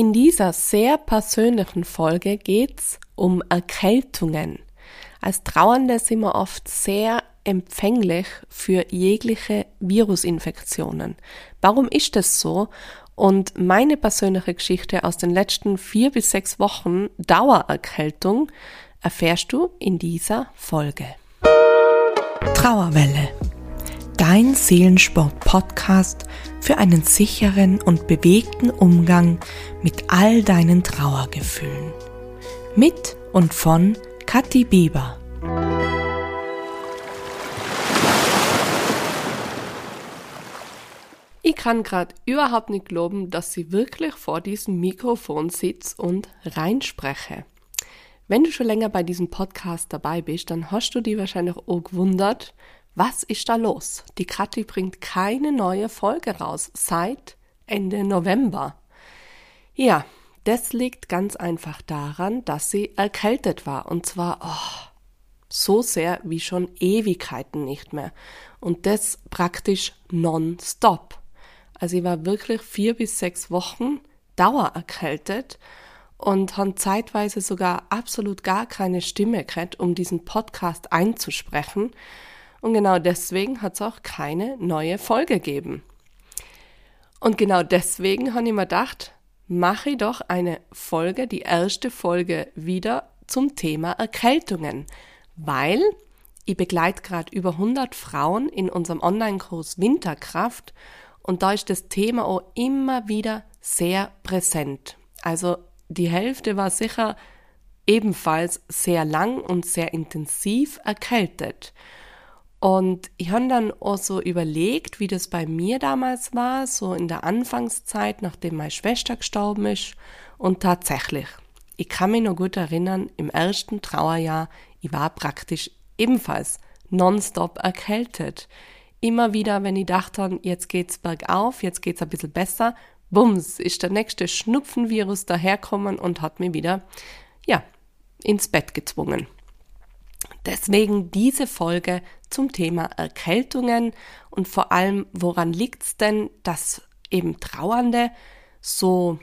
In dieser sehr persönlichen Folge geht's um Erkältungen. Als Trauernde sind wir oft sehr empfänglich für jegliche Virusinfektionen. Warum ist das so? Und meine persönliche Geschichte aus den letzten vier bis sechs Wochen Dauererkältung erfährst du in dieser Folge. Trauerwelle. Dein Seelensport-Podcast für einen sicheren und bewegten Umgang mit all deinen Trauergefühlen. Mit und von Kathi Bieber. Ich kann gerade überhaupt nicht glauben, dass sie wirklich vor diesem Mikrofon sitzt und reinspreche. Wenn du schon länger bei diesem Podcast dabei bist, dann hast du dich wahrscheinlich auch gewundert, was ist da los? Die Kathi bringt keine neue Folge raus seit Ende November. Ja, das liegt ganz einfach daran, dass sie erkältet war. Und zwar oh, so sehr wie schon Ewigkeiten nicht mehr. Und das praktisch non-stop. Also ich war wirklich vier bis sechs Wochen dauererkältet und haben zeitweise sogar absolut gar keine Stimme gehabt, um diesen Podcast einzusprechen. Und genau deswegen hat es auch keine neue Folge gegeben. Und genau deswegen habe ich mir gedacht, mache ich doch eine Folge, die erste Folge wieder zum Thema Erkältungen, weil ich begleite gerade über 100 Frauen in unserem Online-Kurs Winterkraft und da ist das Thema auch immer wieder sehr präsent. Also die Hälfte war sicher ebenfalls sehr lang und sehr intensiv erkältet. Und ich habe dann auch so überlegt, wie das bei mir damals war, so in der Anfangszeit, nachdem meine Schwester gestorben ist. Und tatsächlich, ich kann mich noch gut erinnern, im ersten Trauerjahr, ich war praktisch ebenfalls nonstop erkältet. Immer wieder, wenn ich dachte, jetzt geht's bergauf, jetzt geht's ein bisschen besser, bums, ist der nächste Schnupfenvirus daherkommen und hat mich wieder, ja, ins Bett gezwungen. Deswegen diese Folge zum Thema Erkältungen und vor allem, woran liegt's denn, dass eben Trauernde so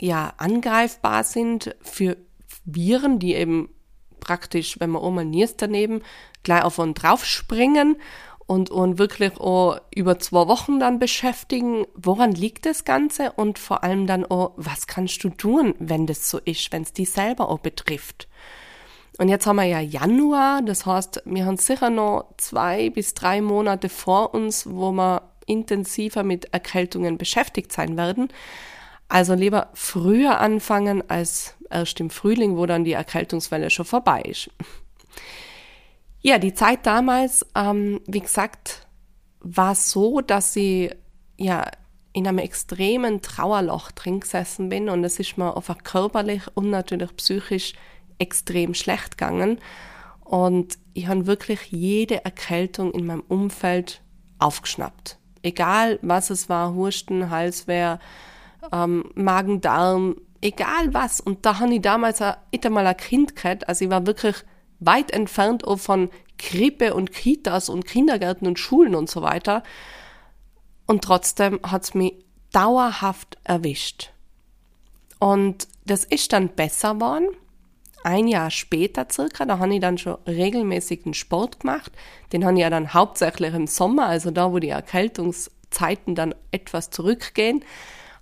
ja angreifbar sind für Viren, die eben praktisch, wenn man Oma Niers daneben gleich auf und drauf springen und, und wirklich auch über zwei Wochen dann beschäftigen, woran liegt das Ganze und vor allem dann auch, was kannst du tun, wenn das so ist, wenn es dich selber auch betrifft. Und jetzt haben wir ja Januar, das heißt, wir haben sicher noch zwei bis drei Monate vor uns, wo wir intensiver mit Erkältungen beschäftigt sein werden. Also lieber früher anfangen als erst im Frühling, wo dann die Erkältungswelle schon vorbei ist. Ja, die Zeit damals, ähm, wie gesagt, war so, dass sie ja in einem extremen Trauerloch drin gesessen bin und es ist mir einfach körperlich und natürlich psychisch extrem schlecht gegangen. Und ich habe wirklich jede Erkältung in meinem Umfeld aufgeschnappt. Egal was es war, Husten, Halswehr, ähm, Magen-Darm, egal was. Und da habe ich damals auch mal ein Kind gehabt. Also ich war wirklich weit entfernt auch von Krippe und Kitas und Kindergärten und Schulen und so weiter. Und trotzdem hat es mich dauerhaft erwischt. Und das ist dann besser geworden ein Jahr später circa, da habe ich dann schon regelmäßig einen Sport gemacht. Den habe ich ja dann hauptsächlich im Sommer, also da, wo die Erkältungszeiten dann etwas zurückgehen,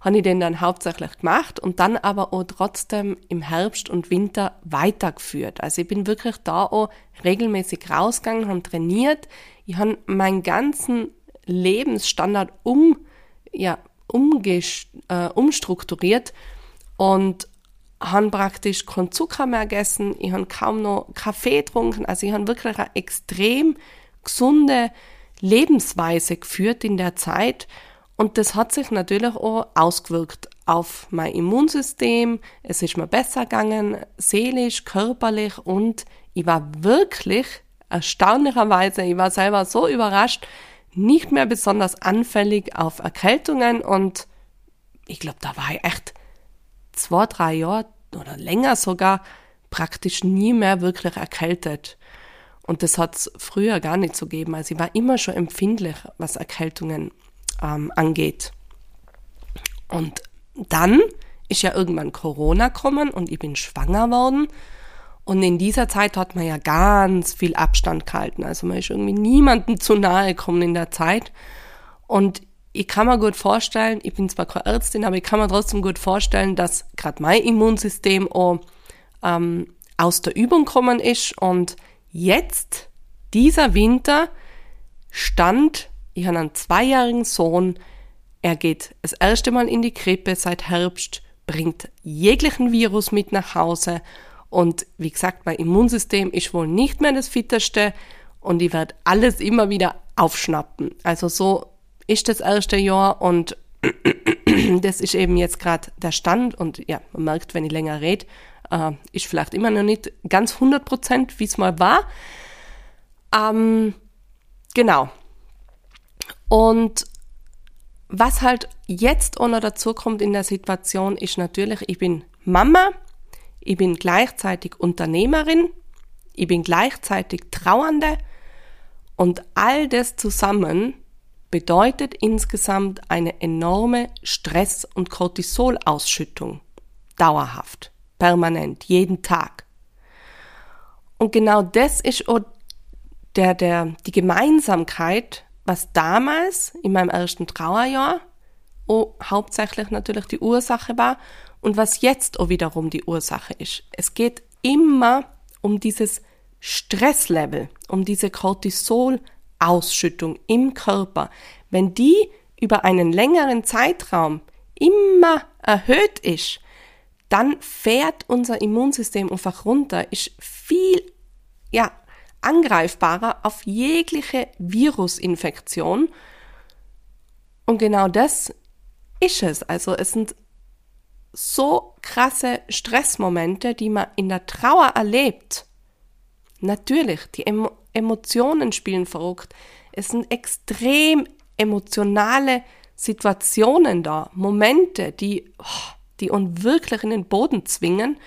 habe ich den dann hauptsächlich gemacht und dann aber auch trotzdem im Herbst und Winter weitergeführt. Also ich bin wirklich da auch regelmäßig rausgegangen, habe trainiert. Ich habe meinen ganzen Lebensstandard um, ja, umgest, äh, umstrukturiert und habe praktisch keinen Zucker mehr gegessen, ich habe kaum noch Kaffee getrunken, also ich habe wirklich eine extrem gesunde Lebensweise geführt in der Zeit. Und das hat sich natürlich auch ausgewirkt auf mein Immunsystem, es ist mir besser gegangen, seelisch, körperlich. Und ich war wirklich erstaunlicherweise, ich war selber so überrascht, nicht mehr besonders anfällig auf Erkältungen. Und ich glaube, da war ich echt zwei, drei Jahre oder länger sogar praktisch nie mehr wirklich erkältet. Und das hat es früher gar nicht so gegeben. Also ich war immer schon empfindlich, was Erkältungen ähm, angeht. Und dann ist ja irgendwann Corona gekommen und ich bin schwanger worden. Und in dieser Zeit hat man ja ganz viel Abstand gehalten. Also man ist irgendwie niemandem zu nahe gekommen in der Zeit. Und ich kann mir gut vorstellen, ich bin zwar keine Ärztin, aber ich kann mir trotzdem gut vorstellen, dass gerade mein Immunsystem auch ähm, aus der Übung gekommen ist. Und jetzt, dieser Winter, stand, ich habe einen zweijährigen Sohn, er geht das erste Mal in die Krippe seit Herbst, bringt jeglichen Virus mit nach Hause und wie gesagt, mein Immunsystem ist wohl nicht mehr das fitteste und ich werde alles immer wieder aufschnappen. Also so ist das erste Jahr und das ist eben jetzt gerade der Stand und ja, man merkt, wenn ich länger rede, äh, ist vielleicht immer noch nicht ganz 100 Prozent, wie es mal war. Ähm, genau. Und was halt jetzt auch noch dazu kommt in der Situation, ist natürlich, ich bin Mama, ich bin gleichzeitig Unternehmerin, ich bin gleichzeitig Trauernde und all das zusammen bedeutet insgesamt eine enorme Stress- und Cortisolausschüttung. Dauerhaft, permanent, jeden Tag. Und genau das ist der, der, die Gemeinsamkeit, was damals in meinem ersten Trauerjahr auch hauptsächlich natürlich die Ursache war und was jetzt auch wiederum die Ursache ist. Es geht immer um dieses Stresslevel, um diese Cortisolausschüttung im Körper. Wenn die über einen längeren Zeitraum immer erhöht ist, dann fährt unser Immunsystem einfach runter, ist viel, ja, angreifbarer auf jegliche Virusinfektion. Und genau das ist es. Also es sind so krasse Stressmomente, die man in der Trauer erlebt. Natürlich, die Emo Emotionen spielen verrückt. Es sind extrem emotionale Situationen da, Momente, die, oh, die uns wirklich in den Boden zwingen.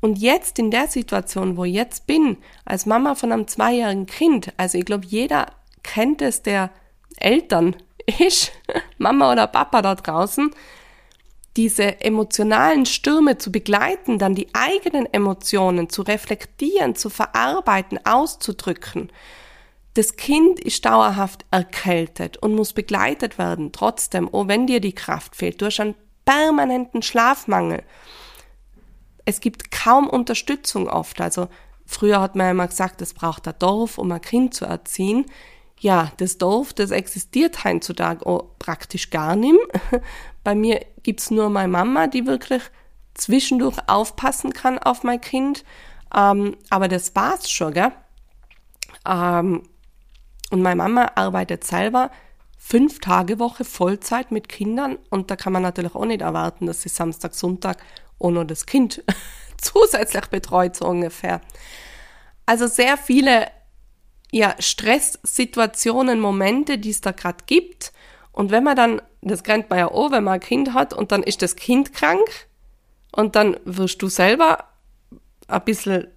Und jetzt in der Situation, wo ich jetzt bin, als Mama von einem zweijährigen Kind, also ich glaube, jeder kennt es, der Eltern ist, Mama oder Papa da draußen, diese emotionalen Stürme zu begleiten, dann die eigenen Emotionen zu reflektieren, zu verarbeiten, auszudrücken. Das Kind ist dauerhaft erkältet und muss begleitet werden, trotzdem, oh, wenn dir die Kraft fehlt. Du hast einen permanenten Schlafmangel es gibt kaum Unterstützung oft. Also früher hat man immer gesagt, es braucht ein Dorf, um ein Kind zu erziehen. Ja, das Dorf, das existiert heutzutage praktisch gar nicht mehr. Bei mir gibt's nur meine Mama, die wirklich zwischendurch aufpassen kann auf mein Kind. Ähm, aber das war's schon, gell? Ähm, und meine Mama arbeitet selber fünf Tage Woche Vollzeit mit Kindern und da kann man natürlich auch nicht erwarten, dass sie Samstag, Sonntag nur das Kind zusätzlich betreut, so ungefähr. Also sehr viele ja, Stresssituationen, Momente, die es da gerade gibt. Und wenn man dann, das kennt man ja auch, wenn man ein Kind hat und dann ist das Kind krank und dann wirst du selber ein bisschen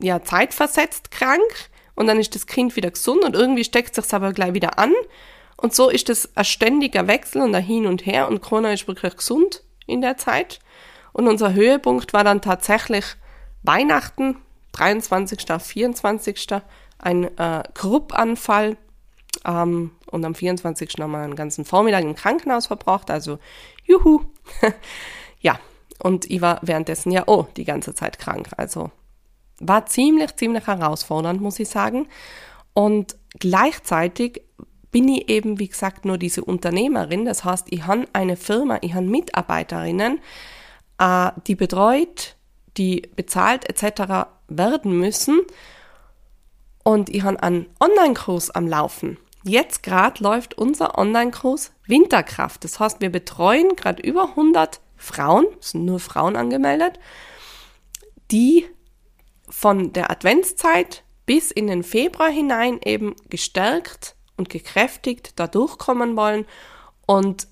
ja, zeitversetzt krank und dann ist das Kind wieder gesund und irgendwie steckt sich aber gleich wieder an. Und so ist es ein ständiger Wechsel und ein Hin und Her und Corona ist wirklich gesund in der Zeit. Und unser Höhepunkt war dann tatsächlich Weihnachten, 23., 24., ein äh, Kruppanfall. Ähm, und am 24. haben wir einen ganzen Vormittag im Krankenhaus verbracht, also juhu. ja, und ich war währenddessen ja oh die ganze Zeit krank. Also war ziemlich, ziemlich herausfordernd, muss ich sagen. Und gleichzeitig bin ich eben, wie gesagt, nur diese Unternehmerin. Das heißt, ich habe eine Firma, ich habe Mitarbeiterinnen, äh, die betreut, die bezahlt etc. werden müssen. Und ich habe einen Online-Kurs am Laufen. Jetzt gerade läuft unser Online-Kurs Winterkraft. Das heißt, wir betreuen gerade über 100 Frauen, es sind nur Frauen angemeldet, die von der Adventszeit bis in den Februar hinein eben gestärkt und gekräftigt da durchkommen wollen und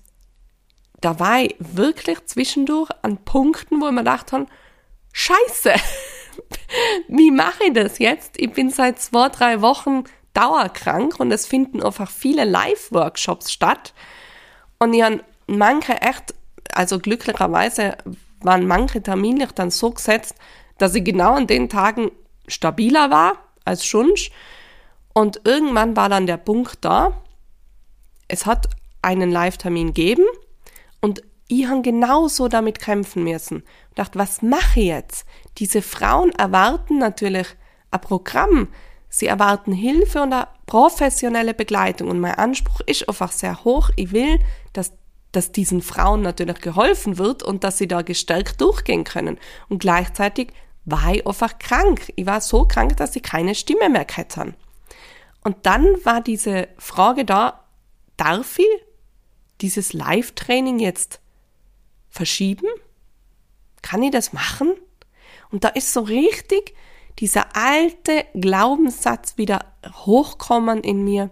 da war ich wirklich zwischendurch an Punkten, wo ich mir gedacht habe, scheiße, wie mache ich das jetzt? Ich bin seit zwei, drei Wochen dauerkrank und es finden einfach viele Live-Workshops statt. Und ich habe manche echt, also glücklicherweise waren manche terminlich dann so gesetzt, dass ich genau an den Tagen stabiler war als Schunsch. Und irgendwann war dann der Punkt da, es hat einen Live-Termin gegeben und ich habe genauso damit kämpfen müssen. Ich dachte, was mache ich jetzt? Diese Frauen erwarten natürlich ein Programm. Sie erwarten Hilfe und eine professionelle Begleitung. Und mein Anspruch ist einfach sehr hoch. Ich will, dass, dass diesen Frauen natürlich geholfen wird und dass sie da gestärkt durchgehen können. Und gleichzeitig war ich einfach krank. Ich war so krank, dass ich keine Stimme mehr hätte. Und dann war diese Frage da, darf ich dieses Live-Training jetzt verschieben? Kann ich das machen? Und da ist so richtig dieser alte Glaubenssatz wieder hochkommen in mir.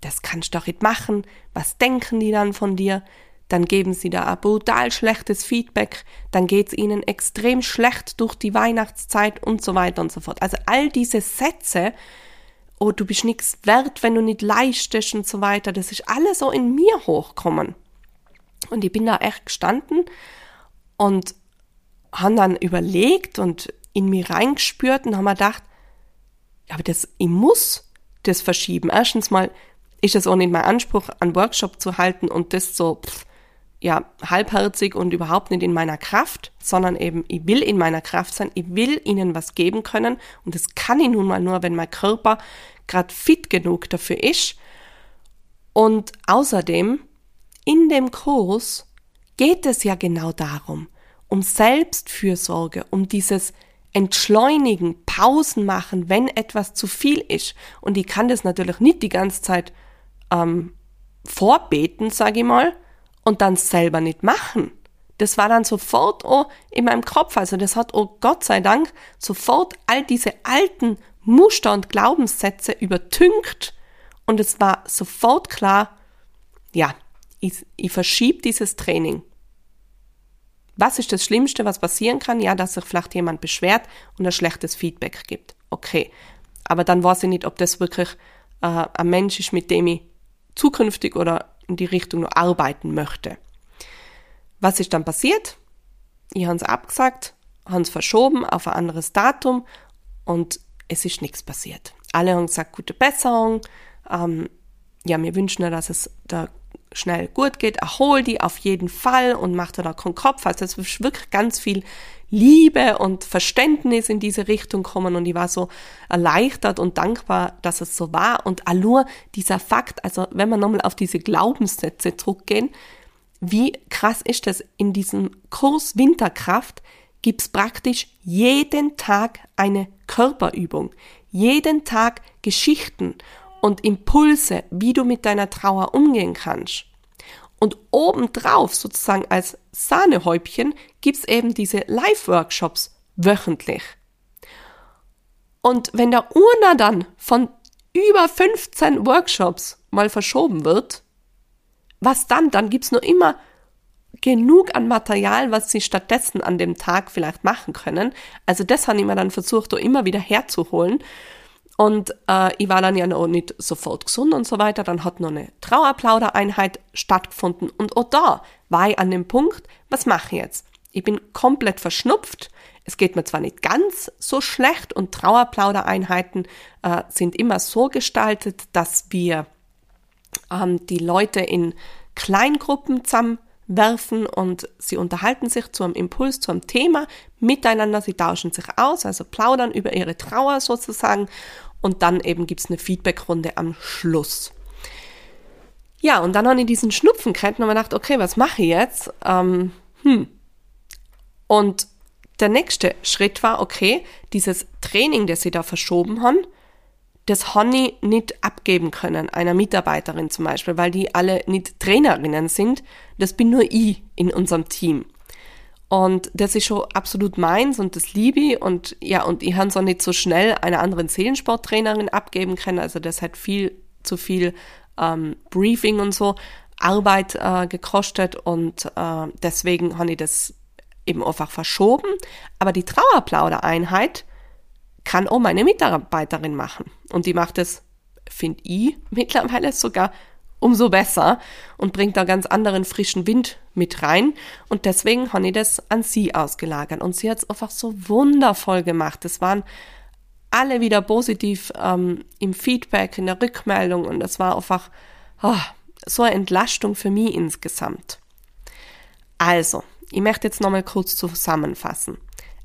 Das kannst du doch nicht machen. Was denken die dann von dir? Dann geben sie da ein brutal schlechtes Feedback. Dann geht's ihnen extrem schlecht durch die Weihnachtszeit und so weiter und so fort. Also all diese Sätze, oh, du bist nichts wert, wenn du nicht leistest und so weiter, das ist alles so in mir hochkommen. Und ich bin da echt gestanden und haben dann überlegt und in mir reingespürt und haben mir gedacht, aber das, ich muss das verschieben. Erstens mal ist es auch nicht mein Anspruch, einen Workshop zu halten und das so, pff, ja, halbherzig und überhaupt nicht in meiner Kraft, sondern eben, ich will in meiner Kraft sein, ich will ihnen was geben können und das kann ich nun mal nur, wenn mein Körper gerade fit genug dafür ist. Und außerdem, in dem Kurs geht es ja genau darum, um Selbstfürsorge, um dieses Entschleunigen, Pausen machen, wenn etwas zu viel ist. Und ich kann das natürlich nicht die ganze Zeit ähm, vorbeten, sage ich mal, und dann selber nicht machen. Das war dann sofort oh, in meinem Kopf. Also das hat, oh Gott sei Dank, sofort all diese alten Muster und Glaubenssätze übertünkt. Und es war sofort klar, ja, ich, ich verschiebe dieses Training. Was ist das Schlimmste, was passieren kann? Ja, dass sich vielleicht jemand beschwert und ein schlechtes Feedback gibt. Okay. Aber dann weiß ich nicht, ob das wirklich äh, ein Mensch ist, mit dem ich zukünftig oder in die Richtung noch arbeiten möchte. Was ist dann passiert? Ich habe es abgesagt, habe es verschoben auf ein anderes Datum und es ist nichts passiert. Alle haben gesagt, gute Besserung. Ähm, ja, wir wünschen, dass es da schnell gut geht, erhol die auf jeden Fall und mach dir da keinen Kopf. Also es ist wirklich ganz viel Liebe und Verständnis in diese Richtung kommen und ich war so erleichtert und dankbar, dass es so war. Und allur dieser Fakt, also wenn wir nochmal auf diese Glaubenssätze zurückgehen, wie krass ist das? In diesem Kurs Winterkraft gibt's praktisch jeden Tag eine Körperübung, jeden Tag Geschichten und Impulse, wie du mit deiner Trauer umgehen kannst. Und obendrauf, sozusagen als Sahnehäubchen, gibt's eben diese Live-Workshops wöchentlich. Und wenn der Urner dann von über 15 Workshops mal verschoben wird, was dann? Dann gibt's nur immer genug an Material, was sie stattdessen an dem Tag vielleicht machen können. Also das habe ich dann versucht, da immer wieder herzuholen. Und äh, ich war dann ja noch nicht sofort gesund und so weiter. Dann hat noch eine Trauerplaudereinheit stattgefunden. Und auch da war ich an dem Punkt, was mache ich jetzt? Ich bin komplett verschnupft. Es geht mir zwar nicht ganz so schlecht und Trauerplaudereinheiten äh, sind immer so gestaltet, dass wir ähm, die Leute in Kleingruppen zusammenwerfen und sie unterhalten sich zu einem Impuls, zu einem Thema miteinander, sie tauschen sich aus, also plaudern über ihre Trauer sozusagen und dann eben gibt's eine Feedbackrunde am Schluss. Ja, und dann habe ich diesen Schnupfen gekriegt und habe gedacht, okay, was mache ich jetzt? Ähm, hm. Und der nächste Schritt war, okay, dieses Training, das sie da verschoben haben, das ich nicht abgeben können, einer Mitarbeiterin zum Beispiel, weil die alle nicht Trainerinnen sind. Das bin nur ich in unserem Team. Und das ist schon absolut meins und das liebe ich. Und ja, und ich habe es auch nicht so schnell einer anderen Seelensporttrainerin abgeben können. Also das hat viel zu viel ähm, Briefing und so Arbeit äh, gekostet und äh, deswegen habe ich das eben einfach verschoben. Aber die Trauerplaudereinheit kann auch meine Mitarbeiterin machen. Und die macht es, finde ich, mittlerweile sogar umso besser und bringt da ganz anderen frischen Wind mit rein und deswegen habe ich das an sie ausgelagert und sie hat es einfach so wundervoll gemacht. Es waren alle wieder positiv ähm, im Feedback, in der Rückmeldung und das war einfach oh, so eine Entlastung für mich insgesamt. Also, ich möchte jetzt nochmal kurz zusammenfassen.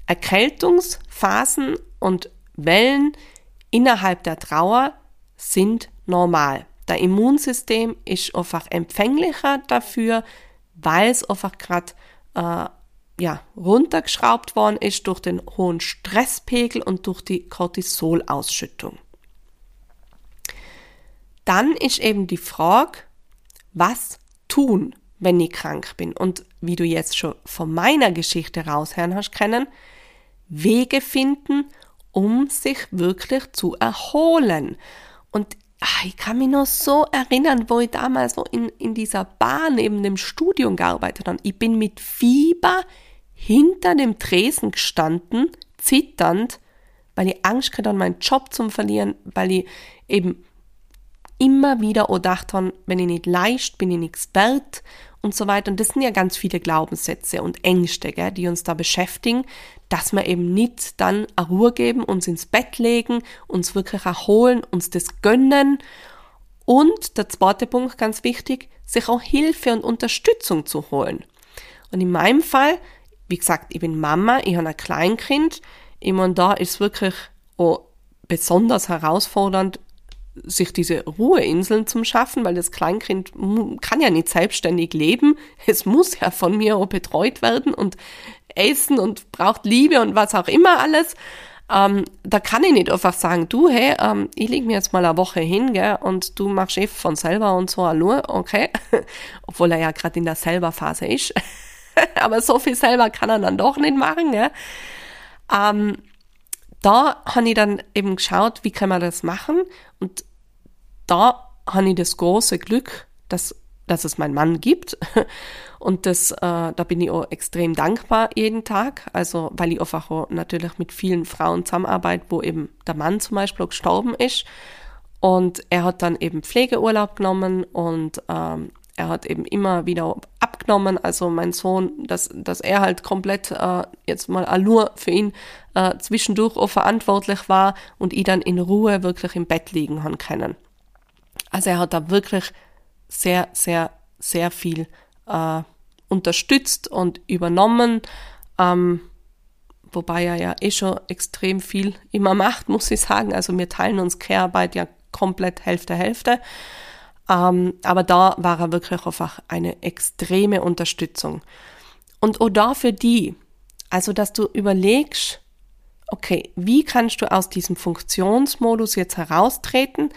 Erkältungsphasen und Wellen innerhalb der Trauer sind normal. Der Immunsystem ist einfach empfänglicher dafür, weil es einfach gerade äh, ja, runtergeschraubt worden ist durch den hohen Stresspegel und durch die Cortisolausschüttung. Dann ist eben die Frage, was tun, wenn ich krank bin? Und wie du jetzt schon von meiner Geschichte raushören hast können, Wege finden, um sich wirklich zu erholen. Und ach, ich kann mich noch so erinnern, wo ich damals so in, in dieser Bahn neben dem Studium gearbeitet habe. Ich bin mit Fieber hinter dem Tresen gestanden, zitternd, weil ich Angst hatte, meinen Job zu verlieren, weil ich eben immer wieder auch gedacht habe, wenn ich nicht leicht, bin ich nichts wert und so weiter. Und das sind ja ganz viele Glaubenssätze und Ängste, gell, die uns da beschäftigen, dass wir eben nicht dann eine Ruhe geben, uns ins Bett legen, uns wirklich erholen, uns das gönnen. Und der zweite Punkt, ganz wichtig, sich auch Hilfe und Unterstützung zu holen. Und in meinem Fall wie gesagt, ich bin Mama, ich habe ein Kleinkind. Ich meine, da ist wirklich auch besonders herausfordernd, sich diese Ruheinseln zu schaffen, weil das Kleinkind kann ja nicht selbstständig leben. Es muss ja von mir auch betreut werden und essen und braucht Liebe und was auch immer alles. Ähm, da kann ich nicht einfach sagen, du, hey, ähm, ich leg mir jetzt mal eine Woche hin, gell, und du machst eh von selber und so, hallo, okay. Obwohl er ja gerade in der selber Phase ist. aber so viel selber kann er dann doch nicht machen. Ja. Ähm, da habe ich dann eben geschaut, wie kann man das machen. Und da habe ich das große Glück, dass, dass es meinen Mann gibt. Und das, äh, da bin ich auch extrem dankbar jeden Tag. Also, weil ich einfach auch natürlich mit vielen Frauen zusammenarbeite, wo eben der Mann zum Beispiel gestorben ist. Und er hat dann eben Pflegeurlaub genommen und ähm, er hat eben immer wieder abgenommen, also mein Sohn, dass, dass er halt komplett äh, jetzt mal Allure für ihn äh, zwischendurch auch verantwortlich war und ich dann in Ruhe wirklich im Bett liegen haben können. Also er hat da wirklich sehr, sehr, sehr viel äh, unterstützt und übernommen, ähm, wobei er ja eh schon extrem viel immer macht, muss ich sagen. Also wir teilen uns Care-Arbeit ja komplett Hälfte, Hälfte. Ähm, aber da war er wirklich einfach eine extreme Unterstützung. Und auch da für die, also dass du überlegst, okay, wie kannst du aus diesem Funktionsmodus jetzt heraustreten?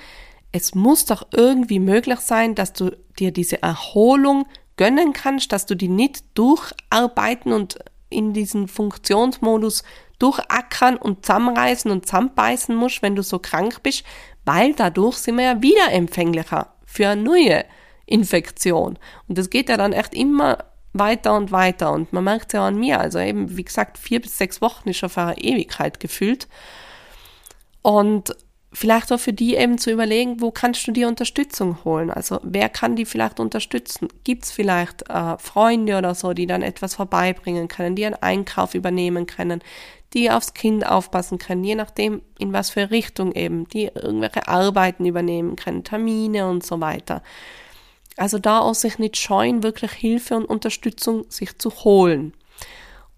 Es muss doch irgendwie möglich sein, dass du dir diese Erholung gönnen kannst, dass du die nicht durcharbeiten und in diesen Funktionsmodus durchackern und zusammenreißen und zusammenbeißen musst, wenn du so krank bist, weil dadurch sind wir ja wieder empfänglicher für eine neue Infektion. Und das geht ja dann echt immer weiter und weiter. Und man merkt es ja an mir. Also eben, wie gesagt, vier bis sechs Wochen ist auf eine Ewigkeit gefühlt. Und vielleicht auch für die eben zu überlegen, wo kannst du dir Unterstützung holen? Also wer kann die vielleicht unterstützen? Gibt es vielleicht äh, Freunde oder so, die dann etwas vorbeibringen können, die einen Einkauf übernehmen können, die aufs Kind aufpassen können, je nachdem, in was für Richtung eben, die irgendwelche Arbeiten übernehmen können, Termine und so weiter. Also da auch sich nicht scheuen, wirklich Hilfe und Unterstützung sich zu holen.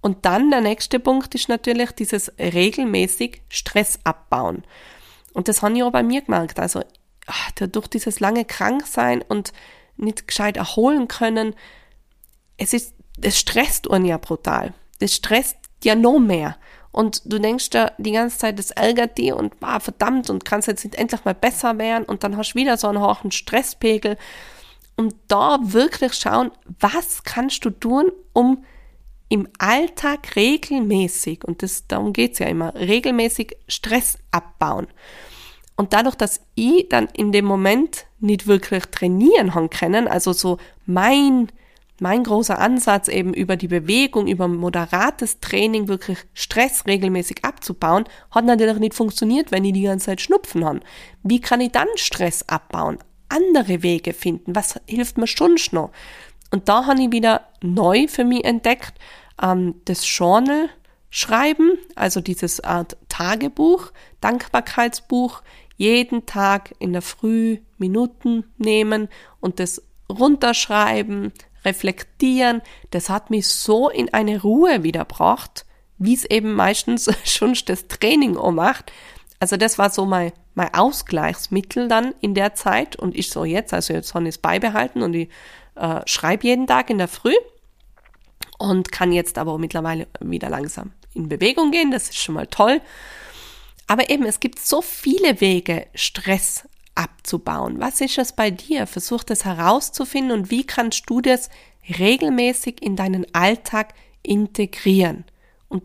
Und dann der nächste Punkt ist natürlich dieses regelmäßig Stress abbauen. Und das habe ich auch bei mir gemerkt. Also ach, durch dieses lange Kranksein und nicht gescheit erholen können, es ist, es stresst einen ja brutal. Es stresst ja noch mehr und du denkst dir die ganze Zeit, das ärgert die und ah, verdammt und kannst jetzt nicht endlich mal besser werden und dann hast du wieder so einen hohen Stresspegel. Und da wirklich schauen, was kannst du tun, um im Alltag regelmäßig, und das, darum geht's ja immer, regelmäßig Stress abbauen. Und dadurch, dass ich dann in dem Moment nicht wirklich trainieren haben können, also so mein mein großer Ansatz eben über die Bewegung, über moderates Training wirklich Stress regelmäßig abzubauen, hat natürlich nicht funktioniert, wenn ich die ganze Zeit Schnupfen habe. Wie kann ich dann Stress abbauen? Andere Wege finden? Was hilft mir schon noch? Und da habe ich wieder neu für mich entdeckt, ähm, das Journal schreiben, also dieses Art Tagebuch, Dankbarkeitsbuch, jeden Tag in der Früh Minuten nehmen und das runterschreiben, reflektieren. Das hat mich so in eine Ruhe wiederbracht, wie es eben meistens schon das Training auch macht. Also das war so mein, mein Ausgleichsmittel dann in der Zeit und ich so jetzt, also jetzt habe ich es beibehalten und ich äh, schreibe jeden Tag in der Früh und kann jetzt aber mittlerweile wieder langsam in Bewegung gehen. Das ist schon mal toll. Aber eben, es gibt so viele Wege, Stress abzubauen. Was ist es bei dir? Versuch das herauszufinden und wie kannst du das regelmäßig in deinen Alltag integrieren? Und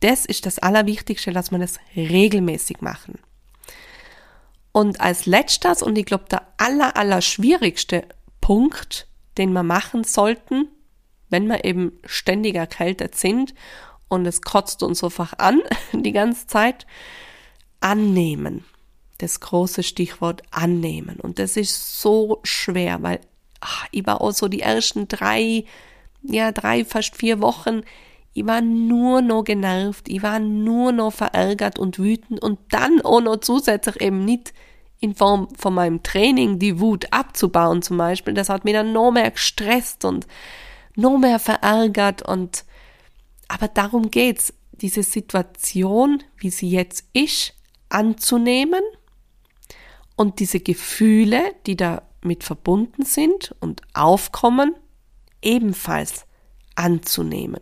das ist das Allerwichtigste, dass man das regelmäßig machen. Und als letztes und ich glaube der aller, aller schwierigste Punkt, den wir machen sollten, wenn wir eben ständig erkältet sind und es kotzt uns einfach an die ganze Zeit, annehmen. Das große Stichwort annehmen. Und das ist so schwer, weil ach, ich war auch so die ersten drei, ja, drei, fast vier Wochen, ich war nur noch genervt, ich war nur noch verärgert und wütend und dann auch noch zusätzlich eben nicht in Form von meinem Training die Wut abzubauen zum Beispiel. Das hat mich dann noch mehr gestresst und noch mehr verärgert und aber darum geht's, diese Situation, wie sie jetzt ist, anzunehmen und diese Gefühle, die damit verbunden sind und aufkommen, ebenfalls anzunehmen.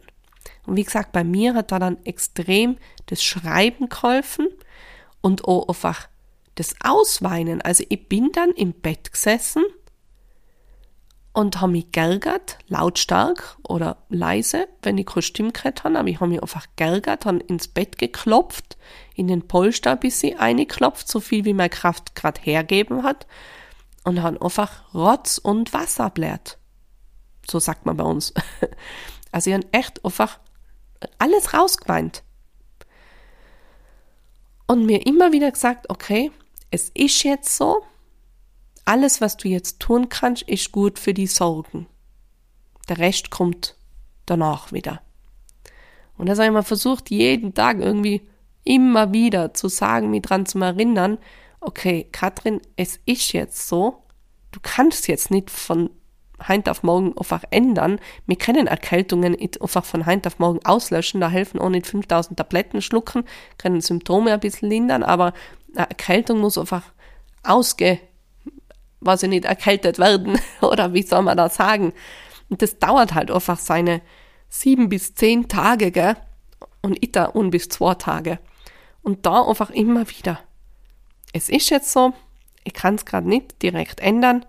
Und wie gesagt, bei mir hat da dann extrem das Schreiben geholfen und auch einfach das Ausweinen. Also ich bin dann im Bett gesessen und habe mich geärgert, lautstark oder leise, wenn ich keine Stimme gehabt habe, aber ich habe mich einfach geärgert, habe ins Bett geklopft, in den Polster ein bisschen eingeklopft, so viel wie meine Kraft gerade hergeben hat und habe einfach Rotz und Wasser blärt. So sagt man bei uns. Also ich habe echt einfach alles rausgeweint. Und mir immer wieder gesagt, okay, es ist jetzt so, alles, was du jetzt tun kannst, ist gut für die Sorgen. Der Rest kommt danach wieder. Und das habe ich mal versucht, jeden Tag irgendwie immer wieder zu sagen, mich dran zu erinnern, okay, Katrin, es ist jetzt so, du kannst jetzt nicht von heute auf morgen einfach ändern. Wir können Erkältungen einfach von heute auf morgen auslöschen, da helfen auch nicht 5000 Tabletten schlucken, können Symptome ein bisschen lindern, aber eine Erkältung muss einfach ausge weiß ich nicht, erkältet werden oder wie soll man das sagen. Und das dauert halt einfach seine sieben bis zehn Tage, gell? Und ich da un bis zwei Tage. Und da einfach immer wieder. Es ist jetzt so, ich kann es gerade nicht direkt ändern,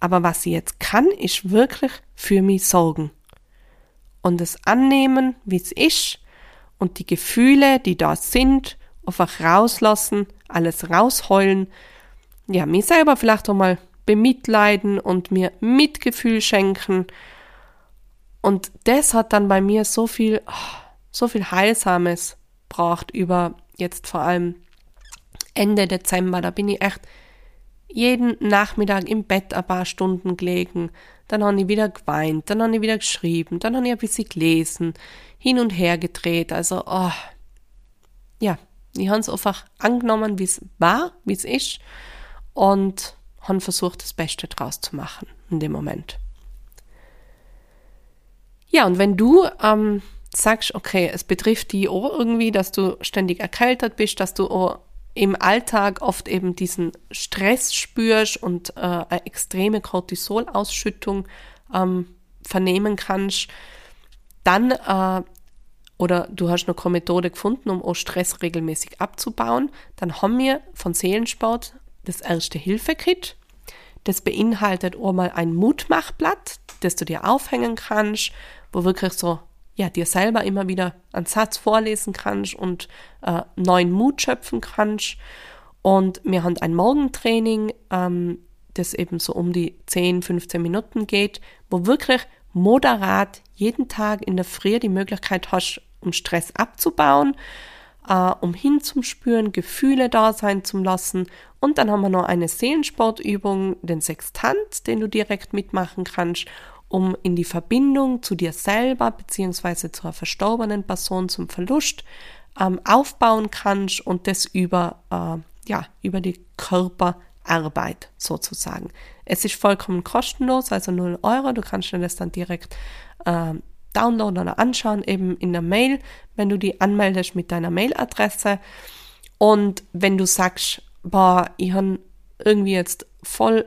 aber was ich jetzt kann, ist wirklich für mich sorgen. Und es annehmen, wie es ist, und die Gefühle, die da sind, einfach rauslassen, alles rausheulen. Ja, mir selber vielleicht auch mal bemitleiden und mir Mitgefühl schenken. Und das hat dann bei mir so viel, so viel Heilsames braucht über jetzt vor allem Ende Dezember. Da bin ich echt jeden Nachmittag im Bett ein paar Stunden gelegen. Dann habe ich wieder geweint, dann habe ich wieder geschrieben, dann habe ich ein bisschen gelesen, hin und her gedreht. Also, oh, ja, ich habe es einfach angenommen, wie es war, wie es ist. Und haben versucht, das Beste draus zu machen in dem Moment. Ja, und wenn du ähm, sagst, okay, es betrifft die auch irgendwie, dass du ständig erkältet bist, dass du auch im Alltag oft eben diesen Stress spürst und äh, eine extreme Cortisolausschüttung ähm, vernehmen kannst, dann äh, oder du hast noch keine Methode gefunden, um auch Stress regelmäßig abzubauen, dann haben wir von Seelensport das Erste-Hilfe-Kit. Das beinhaltet auch mal ein Mutmachblatt, das du dir aufhängen kannst, wo wirklich so ja, dir selber immer wieder einen Satz vorlesen kannst und äh, neuen Mut schöpfen kannst. Und wir haben ein Morgentraining, ähm, das eben so um die 10, 15 Minuten geht, wo wirklich moderat jeden Tag in der Früh die Möglichkeit hast, um Stress abzubauen äh, um hinzuspüren, Gefühle da sein zu lassen. Und dann haben wir noch eine Seelensportübung, den Sextant, den du direkt mitmachen kannst, um in die Verbindung zu dir selber beziehungsweise zur verstorbenen Person zum Verlust ähm, aufbauen kannst und das über, äh, ja, über die Körperarbeit sozusagen. Es ist vollkommen kostenlos, also 0 Euro. Du kannst dir das dann direkt äh, downloaden oder anschauen, eben in der Mail, wenn du die anmeldest mit deiner Mailadresse. Und wenn du sagst, boah, ich habe irgendwie jetzt voll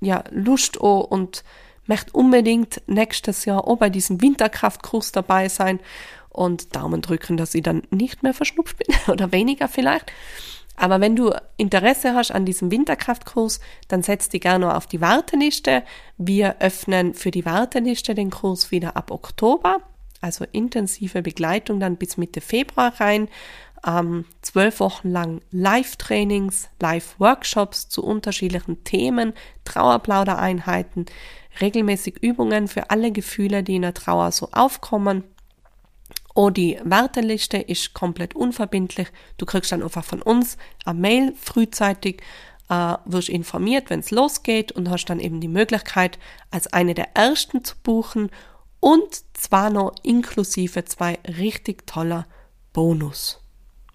ja, Lust und möchte unbedingt nächstes Jahr auch bei diesem Winterkraftkurs dabei sein und Daumen drücken, dass ich dann nicht mehr verschnupft bin oder weniger vielleicht. Aber wenn du Interesse hast an diesem Winterkraftkurs, dann setz dich gerne auf die Warteliste. Wir öffnen für die Warteliste den Kurs wieder ab Oktober, also intensive Begleitung dann bis Mitte Februar rein. Ähm, zwölf Wochen lang Live-Trainings, Live-Workshops zu unterschiedlichen Themen, Trauerplaudereinheiten, regelmäßig Übungen für alle Gefühle, die in der Trauer so aufkommen Oh, die Warteliste ist komplett unverbindlich. Du kriegst dann einfach von uns eine Mail frühzeitig, äh, wirst informiert, wenn es losgeht und hast dann eben die Möglichkeit, als eine der ersten zu buchen und zwar noch inklusive zwei richtig toller Bonus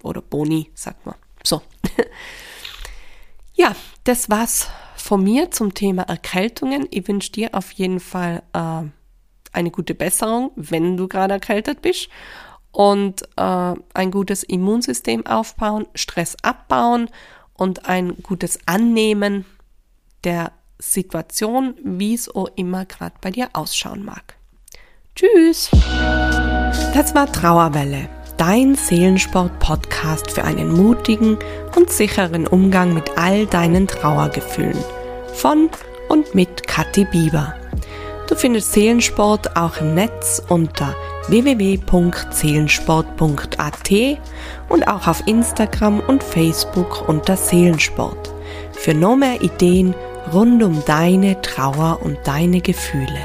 oder Boni, sagt man. So. ja, das war's von mir zum Thema Erkältungen. Ich wünsche dir auf jeden Fall äh, eine gute Besserung, wenn du gerade erkältet bist und äh, ein gutes Immunsystem aufbauen, Stress abbauen und ein gutes Annehmen der Situation, wie es auch immer gerade bei dir ausschauen mag. Tschüss! Das war Trauerwelle, dein Seelensport-Podcast für einen mutigen und sicheren Umgang mit all deinen Trauergefühlen. Von und mit Kathi Bieber. Du findest Seelensport auch im Netz unter www.seelensport.at und auch auf Instagram und Facebook unter Seelensport. Für noch mehr Ideen rund um deine Trauer und deine Gefühle.